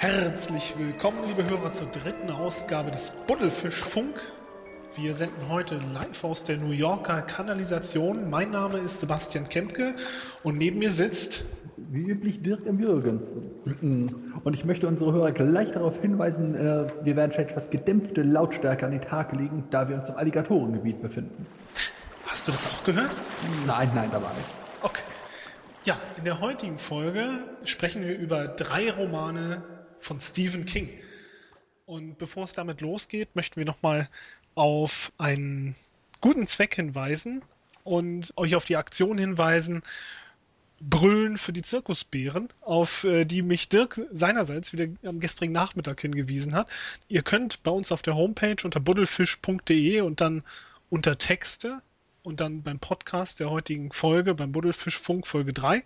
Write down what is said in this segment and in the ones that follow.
Herzlich willkommen, liebe Hörer, zur dritten Ausgabe des Buddelfischfunk. Wir senden heute live aus der New Yorker Kanalisation. Mein Name ist Sebastian Kempke und neben mir sitzt. Wie üblich Dirk M. Jürgens. Und ich möchte unsere Hörer gleich darauf hinweisen, äh, wir werden vielleicht etwas gedämpfte Lautstärke an den Tag legen, da wir uns im Alligatorengebiet befinden. Hast du das auch gehört? Nein, nein, da war nichts. Okay. Ja, in der heutigen Folge sprechen wir über drei Romane von Stephen King. Und bevor es damit losgeht, möchten wir nochmal auf einen guten Zweck hinweisen und euch auf die Aktion hinweisen, Brüllen für die Zirkusbären, auf äh, die mich Dirk seinerseits wieder am gestrigen Nachmittag hingewiesen hat. Ihr könnt bei uns auf der Homepage unter buddelfisch.de und dann unter Texte und dann beim Podcast der heutigen Folge, beim Buddelfischfunk Folge 3,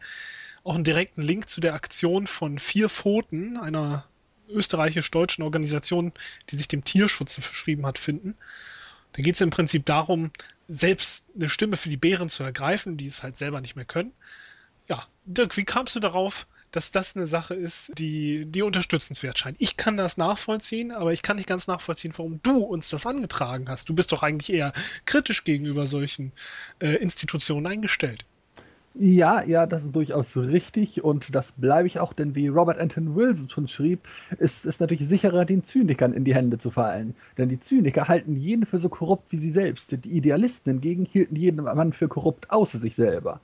auch einen direkten Link zu der Aktion von Vier Pfoten, einer österreichisch-deutschen Organisation, die sich dem Tierschutz verschrieben hat, finden. Da geht es im Prinzip darum, selbst eine Stimme für die Bären zu ergreifen, die es halt selber nicht mehr können. Ja, Dirk, wie kamst du darauf, dass das eine Sache ist, die, die unterstützenswert scheint? Ich kann das nachvollziehen, aber ich kann nicht ganz nachvollziehen, warum du uns das angetragen hast. Du bist doch eigentlich eher kritisch gegenüber solchen äh, Institutionen eingestellt. Ja, ja, das ist durchaus richtig und das bleibe ich auch, denn wie Robert Anton Wilson schon schrieb, ist es natürlich sicherer, den Zynikern in die Hände zu fallen. Denn die Zyniker halten jeden für so korrupt wie sie selbst. Die Idealisten hingegen hielten jeden Mann für korrupt außer sich selber.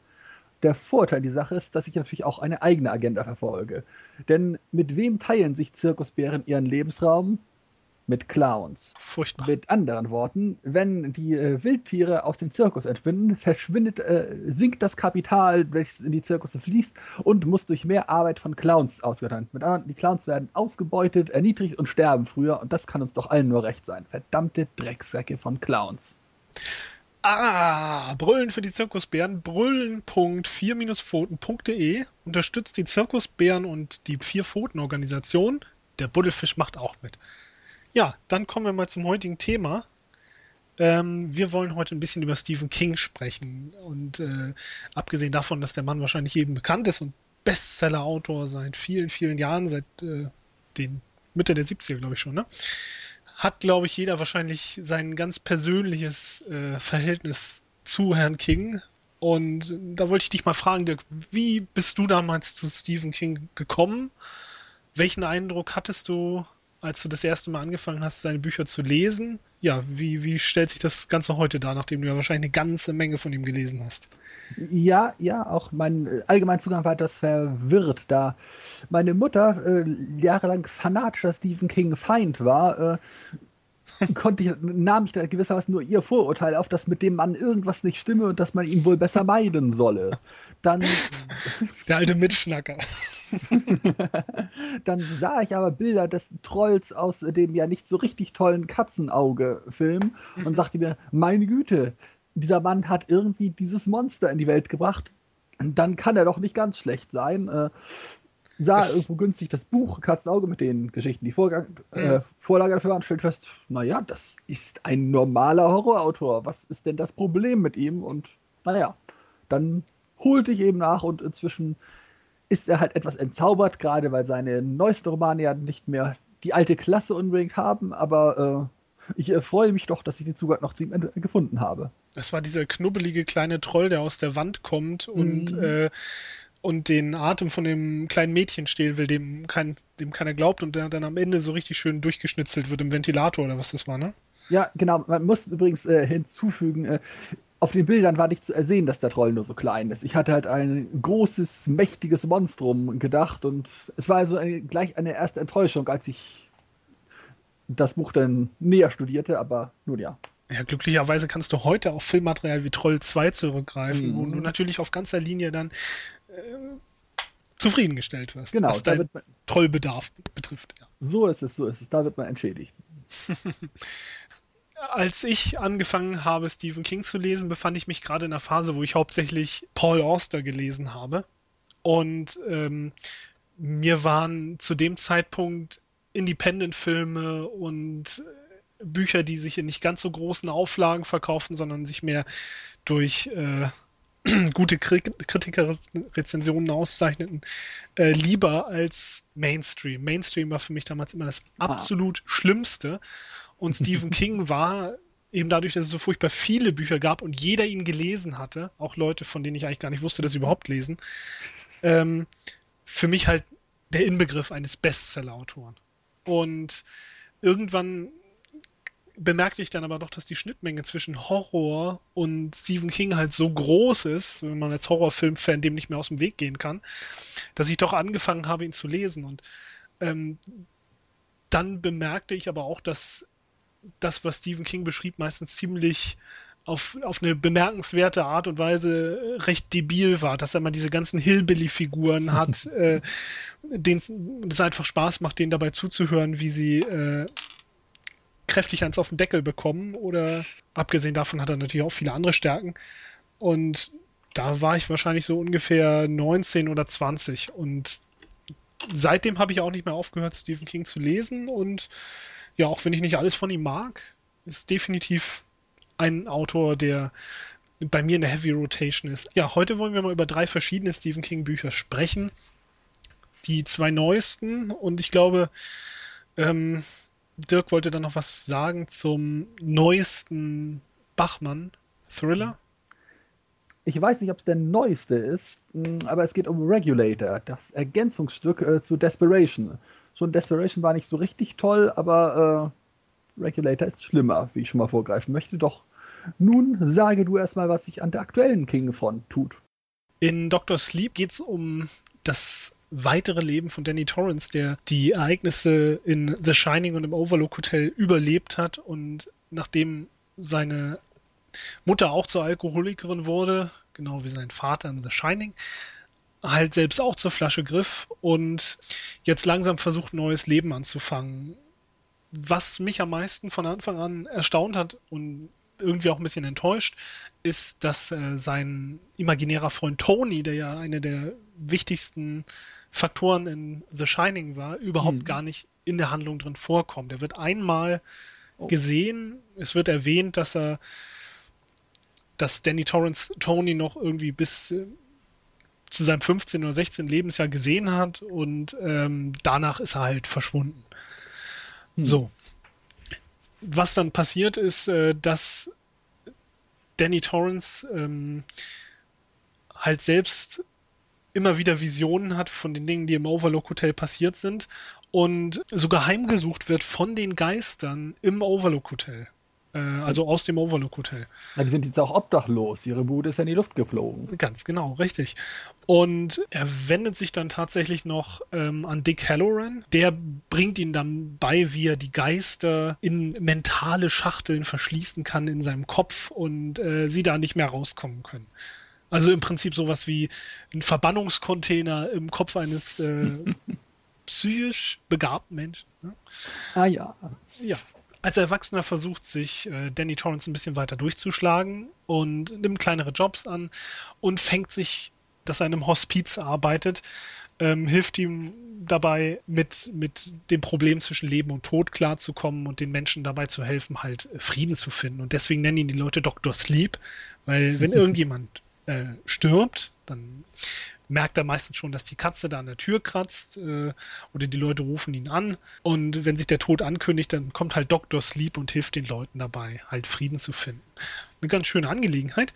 Der Vorteil dieser Sache ist, dass ich natürlich auch eine eigene Agenda verfolge. Denn mit wem teilen sich Zirkusbären ihren Lebensraum? Mit Clowns. Furchtbar. Mit anderen Worten, wenn die äh, Wildtiere aus dem Zirkus entschwinden, verschwindet, äh, sinkt das Kapital, welches in die Zirkusse fließt und muss durch mehr Arbeit von Clowns ausgeteilt. Mit anderen, die Clowns werden ausgebeutet, erniedrigt und sterben früher und das kann uns doch allen nur recht sein. Verdammte Drecksäcke von Clowns. Ah, Brüllen für die Zirkusbären. Brüllen.4-pfoten.de unterstützt die Zirkusbären und die Vier-Pfoten-Organisation. Der Buddelfisch macht auch mit. Ja, dann kommen wir mal zum heutigen Thema. Ähm, wir wollen heute ein bisschen über Stephen King sprechen. Und äh, abgesehen davon, dass der Mann wahrscheinlich jedem bekannt ist und Bestseller-Autor seit vielen, vielen Jahren, seit äh, den Mitte der 70er, glaube ich schon, ne? Hat, glaube ich, jeder wahrscheinlich sein ganz persönliches äh, Verhältnis zu Herrn King. Und da wollte ich dich mal fragen, Dirk, wie bist du damals zu Stephen King gekommen? Welchen Eindruck hattest du als du das erste Mal angefangen hast, seine Bücher zu lesen. Ja, wie, wie stellt sich das Ganze heute dar, nachdem du ja wahrscheinlich eine ganze Menge von ihm gelesen hast? Ja, ja, auch mein allgemeiner Zugang war etwas verwirrt, da meine Mutter äh, jahrelang fanatischer Stephen King Feind war. Äh, konnte ich, nahm ich da gewissermaßen nur ihr Vorurteil auf, dass mit dem Mann irgendwas nicht stimme und dass man ihn wohl besser meiden solle. Dann. Der alte Mitschnacker. dann sah ich aber Bilder des Trolls aus dem ja nicht so richtig tollen Katzenauge-Film und sagte mir, meine Güte, dieser Mann hat irgendwie dieses Monster in die Welt gebracht. Dann kann er doch nicht ganz schlecht sein. Äh, sah es irgendwo günstig das Buch Katzenauge mit den Geschichten, die Vorgang, äh, Vorlage dafür waren, stellt fest, naja, das ist ein normaler Horrorautor. Was ist denn das Problem mit ihm? Und naja, dann holte ich eben nach und inzwischen ist er halt etwas entzaubert, gerade weil seine neuesten Romane ja nicht mehr die alte Klasse unbedingt haben, aber äh, ich äh, freue mich doch, dass ich den Zugang noch zu ihm gefunden habe. Das war dieser knubbelige kleine Troll, der aus der Wand kommt und, mhm. äh, und den Atem von dem kleinen Mädchen stehlen will, dem, kein, dem keiner glaubt und der dann am Ende so richtig schön durchgeschnitzelt wird im Ventilator oder was das war, ne? Ja, genau. Man muss übrigens äh, hinzufügen, äh, auf den Bildern war nicht zu ersehen, dass der Troll nur so klein ist. Ich hatte halt ein großes, mächtiges Monstrum gedacht und es war also eine, gleich eine erste Enttäuschung, als ich das Buch dann näher studierte, aber nun ja. Ja, glücklicherweise kannst du heute auf Filmmaterial wie Troll 2 zurückgreifen, mhm. wo du natürlich auf ganzer Linie dann äh, zufriedengestellt wirst, genau, was dein Trollbedarf betrifft. Ja. So ist es, so ist es. Da wird man entschädigt. als ich angefangen habe, Stephen King zu lesen, befand ich mich gerade in einer Phase, wo ich hauptsächlich Paul Auster gelesen habe. Und ähm, mir waren zu dem Zeitpunkt Independent-Filme und Bücher, die sich in nicht ganz so großen Auflagen verkaufen, sondern sich mehr durch äh, gute Kritikerrezensionen auszeichneten, äh, lieber als Mainstream. Mainstream war für mich damals immer das absolut ah. Schlimmste. Und Stephen King war eben dadurch, dass es so furchtbar viele Bücher gab und jeder ihn gelesen hatte, auch Leute, von denen ich eigentlich gar nicht wusste, dass sie überhaupt lesen, ähm, für mich halt der Inbegriff eines Bestseller-Autoren. Und irgendwann bemerkte ich dann aber doch, dass die Schnittmenge zwischen Horror und Stephen King halt so groß ist, wenn man als Horrorfilm-Fan dem nicht mehr aus dem Weg gehen kann, dass ich doch angefangen habe, ihn zu lesen. Und ähm, dann bemerkte ich aber auch, dass das, was Stephen King beschrieb, meistens ziemlich auf, auf eine bemerkenswerte Art und Weise recht debil war, dass er mal diese ganzen Hillbilly-Figuren hat, äh, denen es einfach Spaß macht, denen dabei zuzuhören, wie sie äh, kräftig eins auf den Deckel bekommen. Oder abgesehen davon hat er natürlich auch viele andere Stärken. Und da war ich wahrscheinlich so ungefähr 19 oder 20. Und seitdem habe ich auch nicht mehr aufgehört, Stephen King zu lesen. Und ja, auch wenn ich nicht alles von ihm mag, ist definitiv ein Autor, der bei mir in der Heavy Rotation ist. Ja, heute wollen wir mal über drei verschiedene Stephen King Bücher sprechen. Die zwei neuesten und ich glaube, ähm, Dirk wollte dann noch was sagen zum neuesten Bachmann-Thriller. Ich weiß nicht, ob es der neueste ist, aber es geht um Regulator, das Ergänzungsstück äh, zu Desperation. Schon Desperation war nicht so richtig toll, aber äh, Regulator ist schlimmer, wie ich schon mal vorgreifen möchte. Doch nun sage du erstmal, was sich an der aktuellen King-Front tut. In Dr. Sleep geht es um das weitere Leben von Danny Torrance, der die Ereignisse in The Shining und im Overlook Hotel überlebt hat und nachdem seine Mutter auch zur Alkoholikerin wurde, genau wie sein Vater in The Shining, halt selbst auch zur Flasche griff und jetzt langsam versucht, neues Leben anzufangen. Was mich am meisten von Anfang an erstaunt hat und irgendwie auch ein bisschen enttäuscht, ist, dass äh, sein imaginärer Freund Tony, der ja eine der wichtigsten Faktoren in The Shining war, überhaupt mhm. gar nicht in der Handlung drin vorkommt. Er wird einmal oh. gesehen, es wird erwähnt, dass er, dass Danny Torrance Tony noch irgendwie bis äh, zu seinem 15 oder 16 Lebensjahr gesehen hat und ähm, danach ist er halt verschwunden. Mhm. So. Was dann passiert ist, äh, dass Danny Torrance ähm, halt selbst immer wieder Visionen hat von den Dingen, die im Overlook Hotel passiert sind und sogar heimgesucht wird von den Geistern im Overlook Hotel. Äh, also aus dem Overlook Hotel. Ja, die sind jetzt auch obdachlos. Ihre Bude ist ja in die Luft geflogen. Ganz genau, richtig. Und er wendet sich dann tatsächlich noch ähm, an Dick Halloran. Der bringt ihn dann bei, wie er die Geister in mentale Schachteln verschließen kann in seinem Kopf und äh, sie da nicht mehr rauskommen können. Also im Prinzip sowas wie ein Verbannungscontainer im Kopf eines äh, psychisch begabten Menschen. Ne? Ah ja. Ja. Als Erwachsener versucht sich äh, Danny Torrance ein bisschen weiter durchzuschlagen und nimmt kleinere Jobs an und fängt sich, dass er in einem Hospiz arbeitet, ähm, hilft ihm dabei, mit, mit dem Problem zwischen Leben und Tod klarzukommen und den Menschen dabei zu helfen, halt Frieden zu finden. Und deswegen nennen ihn die Leute Dr. Sleep, weil wenn irgendjemand äh, stirbt, dann merkt er meistens schon, dass die Katze da an der Tür kratzt äh, oder die Leute rufen ihn an. Und wenn sich der Tod ankündigt, dann kommt halt Dr. Sleep und hilft den Leuten dabei, halt Frieden zu finden. Eine ganz schöne Angelegenheit.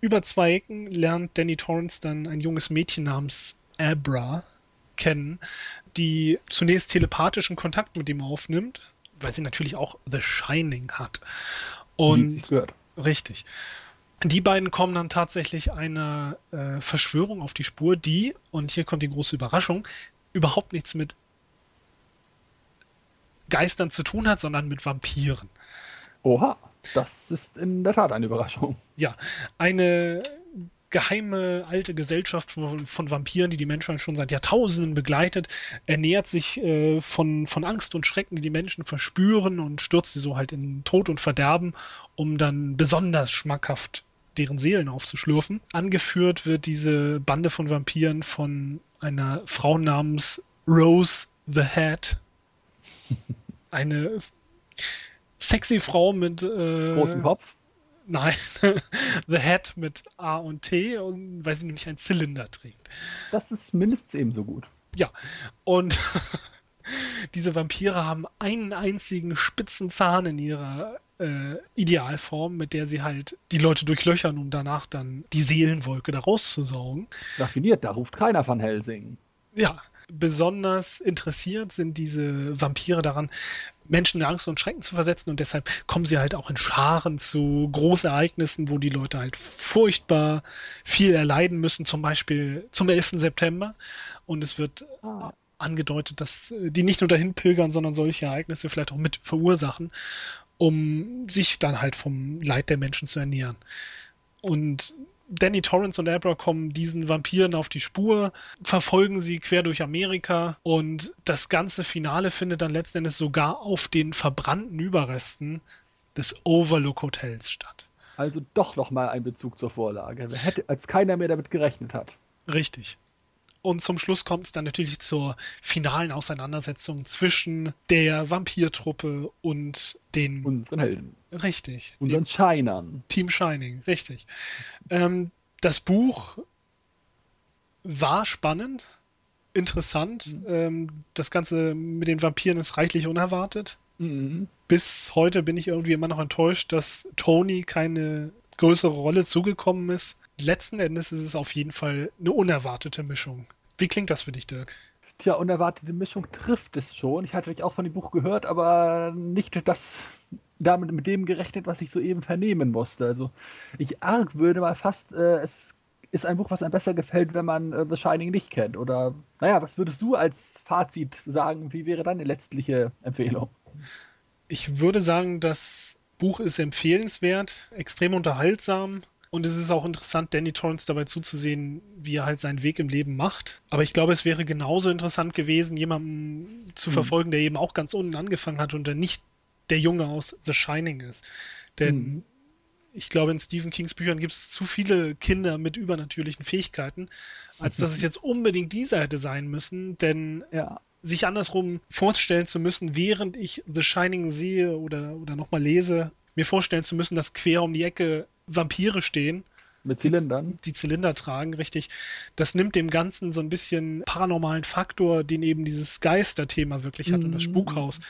Über zwei Ecken lernt Danny Torrance dann ein junges Mädchen namens Abra kennen, die zunächst telepathischen Kontakt mit ihm aufnimmt, weil sie natürlich auch The Shining hat. Und Wie gehört. Richtig. Die beiden kommen dann tatsächlich einer äh, Verschwörung auf die Spur, die, und hier kommt die große Überraschung, überhaupt nichts mit Geistern zu tun hat, sondern mit Vampiren. Oha, das ist in der Tat eine Überraschung. Ja, eine geheime alte Gesellschaft von, von, Vampiren, die die Menschen schon seit Jahrtausenden begleitet, ernährt sich äh, von, von Angst und Schrecken, die die Menschen verspüren und stürzt sie so halt in Tod und Verderben, um dann besonders schmackhaft deren Seelen aufzuschlürfen. Angeführt wird diese Bande von Vampiren von einer Frau namens Rose the Hat. Eine sexy Frau mit äh, großem Kopf. Nein, The Hat mit A und T und weil sie nämlich einen Zylinder trägt. Das ist mindestens ebenso gut. Ja, und diese Vampire haben einen einzigen spitzen Zahn in ihrer äh, Idealform, mit der sie halt die Leute durchlöchern, um danach dann die Seelenwolke da rauszusaugen. Raffiniert, da ruft keiner von Helsing. Ja, besonders interessiert sind diese Vampire daran, Menschen in Angst und Schrecken zu versetzen und deshalb kommen sie halt auch in Scharen zu Großereignissen, wo die Leute halt furchtbar viel erleiden müssen, zum Beispiel zum 11. September und es wird ah. Angedeutet, dass die nicht nur dahin pilgern, sondern solche Ereignisse vielleicht auch mit verursachen, um sich dann halt vom Leid der Menschen zu ernähren. Und Danny Torrance und Abra kommen diesen Vampiren auf die Spur, verfolgen sie quer durch Amerika und das ganze Finale findet dann letzten Endes sogar auf den verbrannten Überresten des Overlook Hotels statt. Also doch nochmal ein Bezug zur Vorlage, hätte, als keiner mehr damit gerechnet hat. Richtig. Und zum Schluss kommt es dann natürlich zur finalen Auseinandersetzung zwischen der Vampirtruppe und den. Unseren Helden. Richtig. Unseren Shinern. Team Shining, richtig. Ähm, das Buch war spannend, interessant. Mhm. Ähm, das Ganze mit den Vampiren ist reichlich unerwartet. Mhm. Bis heute bin ich irgendwie immer noch enttäuscht, dass Tony keine größere Rolle zugekommen ist. Letzten Endes ist es auf jeden Fall eine unerwartete Mischung. Wie klingt das für dich, Dirk? Tja, unerwartete Mischung trifft es schon. Ich hatte auch von dem Buch gehört, aber nicht das damit mit dem gerechnet, was ich soeben vernehmen musste. Also ich arg würde mal fast, äh, es ist ein Buch, was einem besser gefällt, wenn man äh, The Shining nicht kennt. Oder naja, was würdest du als Fazit sagen? Wie wäre deine letztliche Empfehlung? Ich würde sagen, das Buch ist empfehlenswert, extrem unterhaltsam. Und es ist auch interessant, Danny Torrance dabei zuzusehen, wie er halt seinen Weg im Leben macht. Aber ich glaube, es wäre genauso interessant gewesen, jemanden zu mhm. verfolgen, der eben auch ganz unten angefangen hat und der nicht der Junge aus The Shining ist. Denn mhm. ich glaube, in Stephen Kings Büchern gibt es zu viele Kinder mit übernatürlichen Fähigkeiten, als dass es jetzt unbedingt dieser hätte sein müssen. Denn ja sich andersrum vorstellen zu müssen, während ich The Shining sehe oder, oder nochmal lese, mir vorstellen zu müssen, dass quer um die Ecke Vampire stehen. Mit Zylindern? Die, die Zylinder tragen, richtig. Das nimmt dem Ganzen so ein bisschen paranormalen Faktor, den eben dieses Geisterthema wirklich hat mm. und das mhm. Spukhaus,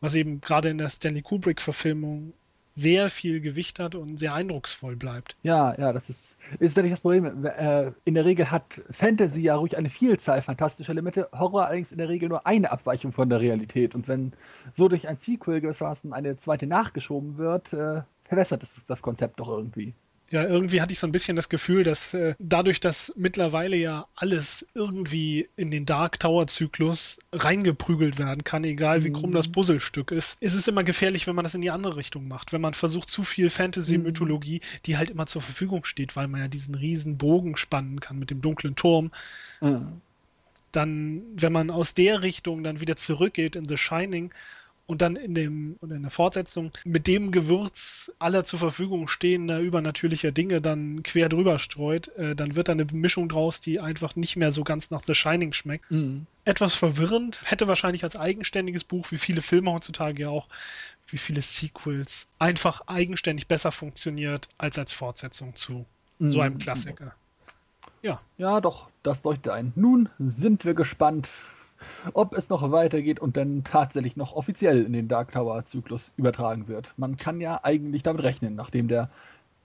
was eben gerade in der Stanley Kubrick-Verfilmung sehr viel Gewicht hat und sehr eindrucksvoll bleibt. Ja, ja, das ist, ist nicht das Problem. Äh, in der Regel hat Fantasy ja ruhig eine Vielzahl fantastischer Elemente, Horror allerdings in der Regel nur eine Abweichung von der Realität. Und wenn so durch ein Sequel gewissermaßen eine zweite nachgeschoben wird, äh, verwässert das, das Konzept doch irgendwie. Ja, irgendwie hatte ich so ein bisschen das Gefühl, dass äh, dadurch, dass mittlerweile ja alles irgendwie in den Dark Tower-Zyklus reingeprügelt werden kann, egal wie krumm das mhm. Puzzlestück ist, ist es immer gefährlich, wenn man das in die andere Richtung macht. Wenn man versucht, zu viel Fantasy-Mythologie, mhm. die halt immer zur Verfügung steht, weil man ja diesen riesen Bogen spannen kann mit dem dunklen Turm. Mhm. Dann, wenn man aus der Richtung dann wieder zurückgeht in The Shining und dann in dem oder in der Fortsetzung mit dem Gewürz aller zur Verfügung stehender übernatürlicher Dinge dann quer drüber streut, äh, dann wird da eine Mischung draus, die einfach nicht mehr so ganz nach The Shining schmeckt. Mhm. Etwas verwirrend, hätte wahrscheinlich als eigenständiges Buch, wie viele Filme heutzutage ja auch, wie viele Sequels, einfach eigenständig besser funktioniert als als Fortsetzung zu mhm. so einem Klassiker. Ja. Ja, doch, das leuchtet ein. Nun sind wir gespannt, ob es noch weitergeht und dann tatsächlich noch offiziell in den Dark Tower-Zyklus übertragen wird. Man kann ja eigentlich damit rechnen, nachdem der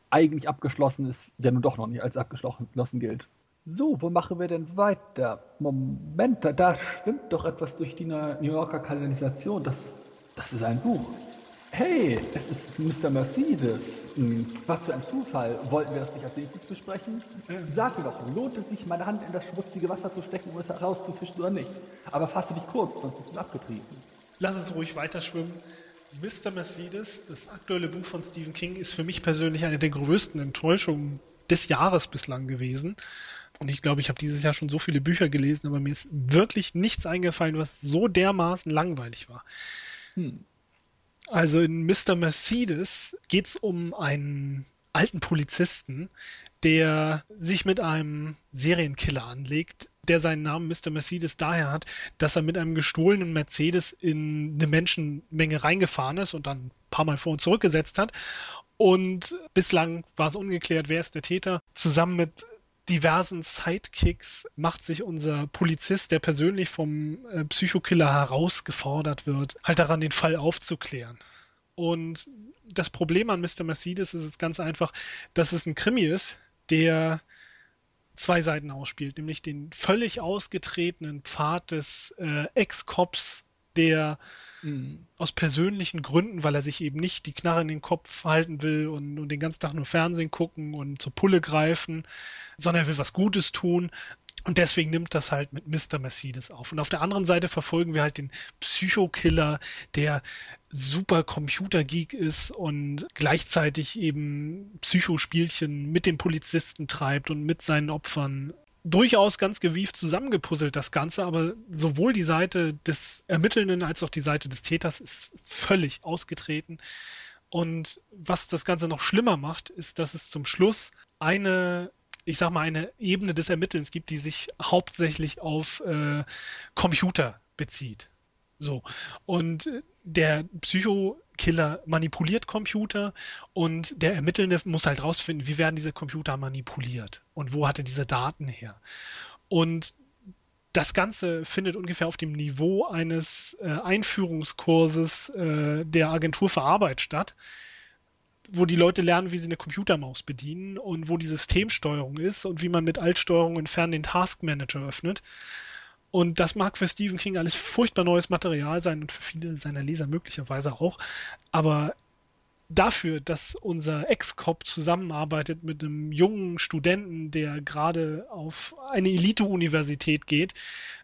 eigentlich abgeschlossen ist, ja nun doch noch nicht als abgeschlossen gilt. So, wo machen wir denn weiter? Moment, da, da schwimmt doch etwas durch die New Yorker Kanalisation. Das, das ist ein Buch. Hey, es ist Mr. Mercedes. Hm, was für ein Zufall. Wollten wir das nicht als nächstes besprechen? Sag mir doch, lohnt es sich, meine Hand in das schmutzige Wasser zu stecken, um es herauszufischen oder nicht? Aber fasse dich kurz, sonst ist es abgetrieben. Lass es ruhig weiter schwimmen. Mr. Mercedes, das aktuelle Buch von Stephen King, ist für mich persönlich eine der größten Enttäuschungen des Jahres bislang gewesen. Und ich glaube, ich habe dieses Jahr schon so viele Bücher gelesen, aber mir ist wirklich nichts eingefallen, was so dermaßen langweilig war. Hm. Also in Mr. Mercedes geht es um einen alten Polizisten, der sich mit einem Serienkiller anlegt, der seinen Namen Mr. Mercedes daher hat, dass er mit einem gestohlenen Mercedes in eine Menschenmenge reingefahren ist und dann ein paar Mal vor und zurückgesetzt hat Und bislang war es ungeklärt, wer ist der Täter. Zusammen mit diversen Sidekicks macht sich unser Polizist, der persönlich vom äh, Psychokiller herausgefordert wird, halt daran, den Fall aufzuklären. Und das Problem an Mr. Mercedes ist es ganz einfach, dass es ein Krimi ist, der zwei Seiten ausspielt, nämlich den völlig ausgetretenen Pfad des äh, Ex-Cops, der. Aus persönlichen Gründen, weil er sich eben nicht die Knarre in den Kopf halten will und, und den ganzen Tag nur Fernsehen gucken und zur Pulle greifen, sondern er will was Gutes tun, und deswegen nimmt das halt mit Mr. Mercedes auf. Und auf der anderen Seite verfolgen wir halt den Psychokiller, der super Computergeek ist und gleichzeitig eben Psychospielchen mit dem Polizisten treibt und mit seinen Opfern. Durchaus ganz gewieft zusammengepuzzelt das Ganze, aber sowohl die Seite des Ermittelnden als auch die Seite des Täters ist völlig ausgetreten. Und was das Ganze noch schlimmer macht, ist, dass es zum Schluss eine ich sag mal, eine Ebene des Ermittelns gibt, die sich hauptsächlich auf äh, Computer bezieht. So. Und der Psychokiller manipuliert Computer und der Ermittelnde muss halt rausfinden, wie werden diese Computer manipuliert und wo hat er diese Daten her. Und das Ganze findet ungefähr auf dem Niveau eines äh, Einführungskurses äh, der Agentur für Arbeit statt wo die Leute lernen, wie sie eine Computermaus bedienen und wo die Systemsteuerung ist und wie man mit Altsteuerung entfernt den Taskmanager öffnet. Und das mag für Stephen King alles furchtbar neues Material sein und für viele seiner Leser möglicherweise auch. Aber dafür, dass unser Ex-Cop zusammenarbeitet mit einem jungen Studenten, der gerade auf eine Elite-Universität geht,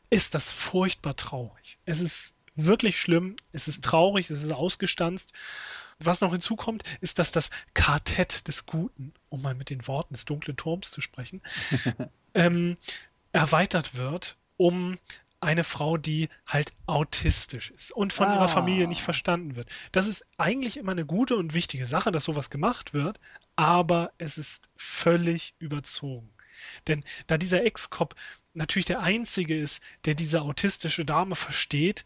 ist das furchtbar traurig. Es ist wirklich schlimm, es ist traurig, es ist ausgestanzt was noch hinzukommt, ist, dass das Quartett des Guten, um mal mit den Worten des dunklen Turms zu sprechen, ähm, erweitert wird um eine Frau, die halt autistisch ist und von ah. ihrer Familie nicht verstanden wird. Das ist eigentlich immer eine gute und wichtige Sache, dass sowas gemacht wird, aber es ist völlig überzogen. Denn da dieser Ex-Cop natürlich der Einzige ist, der diese autistische Dame versteht,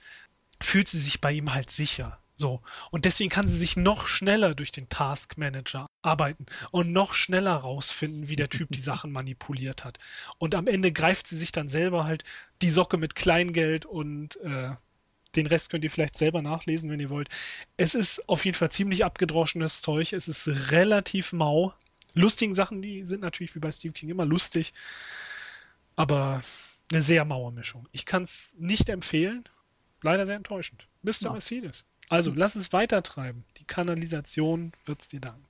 fühlt sie sich bei ihm halt sicher. So. Und deswegen kann sie sich noch schneller durch den Task Manager arbeiten und noch schneller rausfinden, wie der Typ die Sachen manipuliert hat. Und am Ende greift sie sich dann selber halt die Socke mit Kleingeld und äh, den Rest könnt ihr vielleicht selber nachlesen, wenn ihr wollt. Es ist auf jeden Fall ziemlich abgedroschenes Zeug. Es ist relativ mau. Lustigen Sachen, die sind natürlich wie bei Steve King immer lustig, aber eine sehr maue Mischung. Ich kann es nicht empfehlen. Leider sehr enttäuschend. Mr. Ja. Mercedes. Also, lass es weitertreiben. Die Kanalisation wird es dir danken.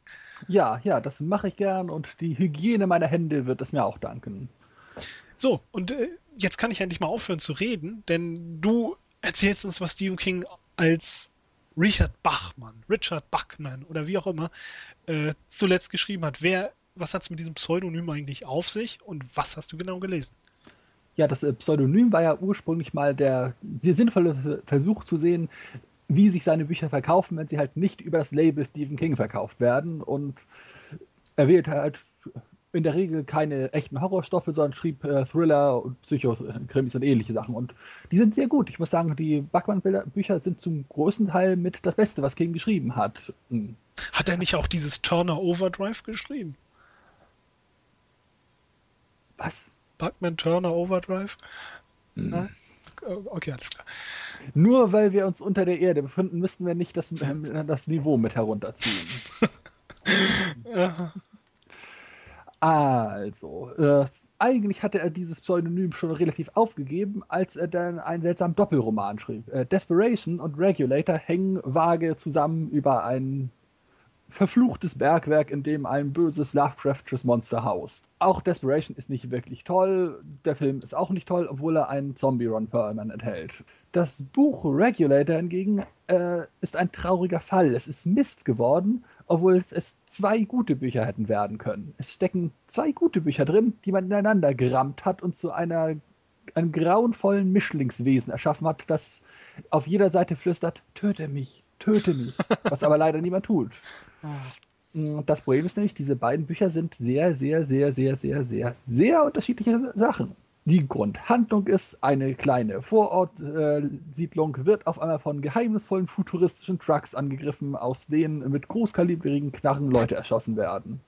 Ja, ja, das mache ich gern und die Hygiene meiner Hände wird es mir auch danken. So, und äh, jetzt kann ich endlich mal aufhören zu reden, denn du erzählst uns, was Stephen King als Richard Bachmann, Richard Bachman oder wie auch immer äh, zuletzt geschrieben hat. Wer, was hat es mit diesem Pseudonym eigentlich auf sich und was hast du genau gelesen? Ja, das äh, Pseudonym war ja ursprünglich mal der sehr sinnvolle Versuch zu sehen, wie sich seine Bücher verkaufen, wenn sie halt nicht über das Label Stephen King verkauft werden. Und er wählt halt in der Regel keine echten Horrorstoffe, sondern schrieb äh, Thriller und Psychokrimis und ähnliche Sachen. Und die sind sehr gut. Ich muss sagen, die Backmann-Bücher sind zum großen Teil mit das Beste, was King geschrieben hat. Hm. Hat er nicht auch dieses Turner Overdrive geschrieben? Was? Buckman Turner Overdrive? Hm. Okay, alles klar. Nur weil wir uns unter der Erde befinden, müssten wir nicht das, äh, das Niveau mit herunterziehen. Also, äh, eigentlich hatte er dieses Pseudonym schon relativ aufgegeben, als er dann einen seltsamen Doppelroman schrieb. Äh, Desperation und Regulator hängen vage zusammen über ein verfluchtes Bergwerk, in dem ein böses Lovecraftsches Monster haust. Auch Desperation ist nicht wirklich toll, der Film ist auch nicht toll, obwohl er einen Zombie-Ron Perlman enthält. Das Buch Regulator hingegen äh, ist ein trauriger Fall. Es ist Mist geworden, obwohl es zwei gute Bücher hätten werden können. Es stecken zwei gute Bücher drin, die man ineinander gerammt hat und zu einer einem grauenvollen Mischlingswesen erschaffen hat, das auf jeder Seite flüstert, töte mich, töte mich, was aber leider niemand tut. Das Problem ist nämlich, diese beiden Bücher sind sehr, sehr, sehr, sehr, sehr, sehr, sehr unterschiedliche Sachen. Die Grundhandlung ist, eine kleine Vorortsiedlung wird auf einmal von geheimnisvollen futuristischen Trucks angegriffen, aus denen mit großkalibrigen Knarren Leute erschossen werden.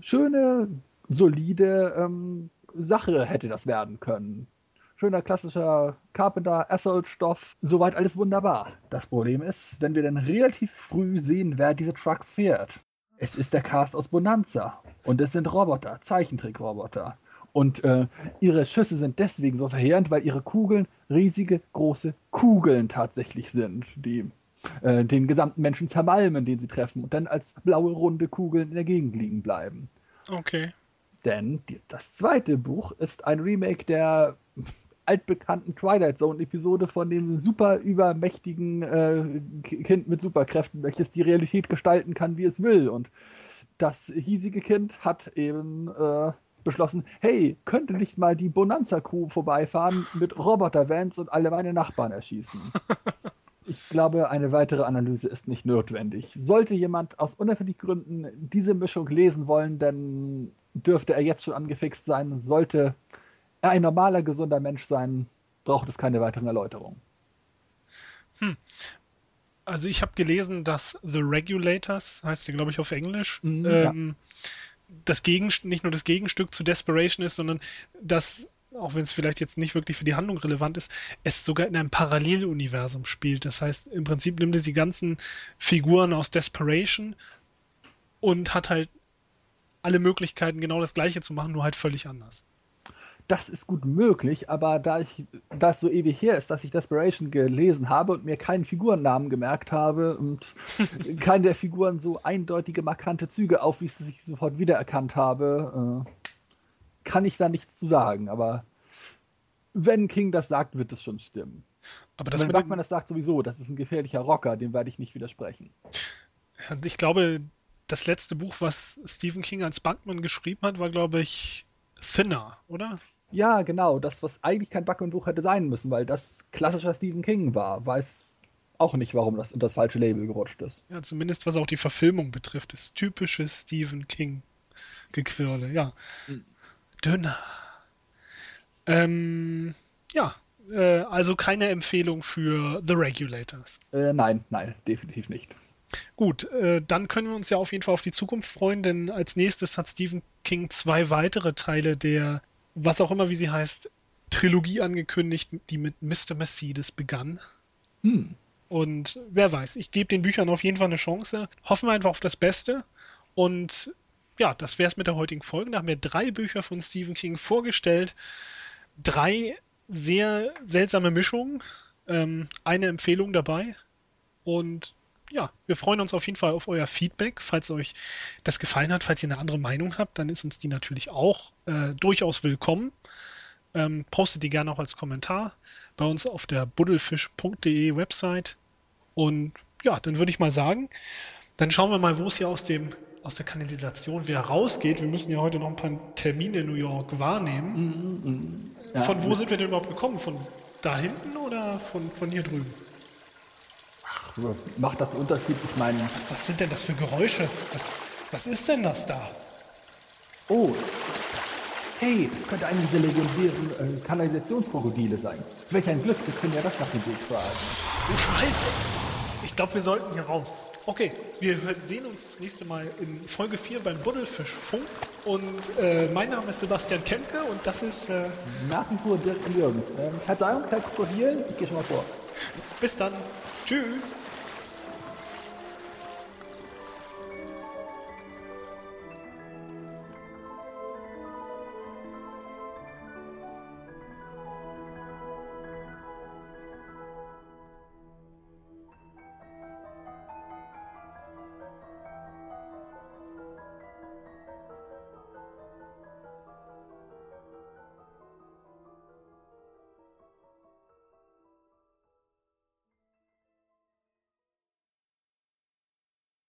Schöne, solide ähm, Sache hätte das werden können. Schöner klassischer Carpenter, Assault-Stoff, soweit alles wunderbar. Das Problem ist, wenn wir dann relativ früh sehen, wer diese Trucks fährt. Es ist der Cast aus Bonanza und es sind Roboter, Zeichentrickroboter. Und äh, ihre Schüsse sind deswegen so verheerend, weil ihre Kugeln riesige, große Kugeln tatsächlich sind, die äh, den gesamten Menschen zermalmen, den sie treffen und dann als blaue, runde Kugeln in der Gegend liegen bleiben. Okay. Denn die, das zweite Buch ist ein Remake der altbekannten Twilight Zone-Episode von dem super übermächtigen äh, Kind mit Superkräften, welches die Realität gestalten kann, wie es will. Und das hiesige Kind hat eben äh, beschlossen, hey, könnte nicht mal die Bonanza-Crew vorbeifahren mit Roboter-Vans und alle meine Nachbarn erschießen. Ich glaube, eine weitere Analyse ist nicht notwendig. Sollte jemand aus unerfindlichen Gründen diese Mischung lesen wollen, dann dürfte er jetzt schon angefixt sein. Sollte ein normaler, gesunder Mensch sein, braucht es keine weiteren Erläuterungen. Hm. Also ich habe gelesen, dass The Regulators, heißt die, glaube ich, auf Englisch, mhm, ähm, ja das Gegenst nicht nur das Gegenstück zu Desperation ist, sondern dass, auch wenn es vielleicht jetzt nicht wirklich für die Handlung relevant ist, es sogar in einem Paralleluniversum spielt. Das heißt, im Prinzip nimmt es die ganzen Figuren aus Desperation und hat halt alle Möglichkeiten, genau das gleiche zu machen, nur halt völlig anders das ist gut möglich, aber da ich das so ewig her ist, dass ich Desperation gelesen habe und mir keinen Figurennamen gemerkt habe und keine der Figuren so eindeutige, markante Züge aufwies, dass ich sofort wiedererkannt habe, äh, kann ich da nichts zu sagen. Aber wenn King das sagt, wird es schon stimmen. Aber das wenn Bachmann das sagt sowieso, das ist ein gefährlicher Rocker, dem werde ich nicht widersprechen. Ich glaube, das letzte Buch, was Stephen King als Bankman geschrieben hat, war, glaube ich, Thinner, oder? Ja, genau. Das, was eigentlich kein Backman-Buch hätte sein müssen, weil das klassischer Stephen King war. Weiß auch nicht, warum das in das falsche Label gerutscht ist. Ja, zumindest was auch die Verfilmung betrifft. Das typische Stephen King-Gequirle, ja. Mhm. Dünner. Ähm, ja, äh, also keine Empfehlung für The Regulators. Äh, nein, nein, definitiv nicht. Gut, äh, dann können wir uns ja auf jeden Fall auf die Zukunft freuen, denn als nächstes hat Stephen King zwei weitere Teile der was auch immer, wie sie heißt, Trilogie angekündigt, die mit Mr. Mercedes begann. Hm. Und wer weiß, ich gebe den Büchern auf jeden Fall eine Chance. Hoffen wir einfach auf das Beste. Und ja, das wäre es mit der heutigen Folge. Da haben wir drei Bücher von Stephen King vorgestellt. Drei sehr seltsame Mischungen. Ähm, eine Empfehlung dabei. Und ja, wir freuen uns auf jeden Fall auf euer Feedback. Falls euch das gefallen hat, falls ihr eine andere Meinung habt, dann ist uns die natürlich auch äh, durchaus willkommen. Ähm, postet die gerne auch als Kommentar bei uns auf der buddelfisch.de Website. Und ja, dann würde ich mal sagen, dann schauen wir mal, wo es hier aus dem aus der Kanalisation wieder rausgeht. Wir müssen ja heute noch ein paar Termine in New York wahrnehmen. Mm, mm, ja, von wo sind wir denn überhaupt gekommen? Von da hinten oder von, von hier drüben? Macht das einen Unterschied? Ich meine. Was sind denn das für Geräusche? Was, was ist denn das da? Oh, hey, das könnte eine dieser legendären äh, Kanalisationskrokodile sein. Welch ein Glück, wir können ja das nach dem Weg fragen. Du Scheiße! Ich glaube, wir sollten hier raus. Okay, wir sehen uns das nächste Mal in Folge 4 beim Buddelfischfunk. Und äh, mein Name ist Sebastian Kemke und das ist. Äh, Nach wie vor Dirk Jürgens. Ähm, Verzeihung, Herr Krokodil, ich gehe schon mal vor. Bis dann. Tschüss.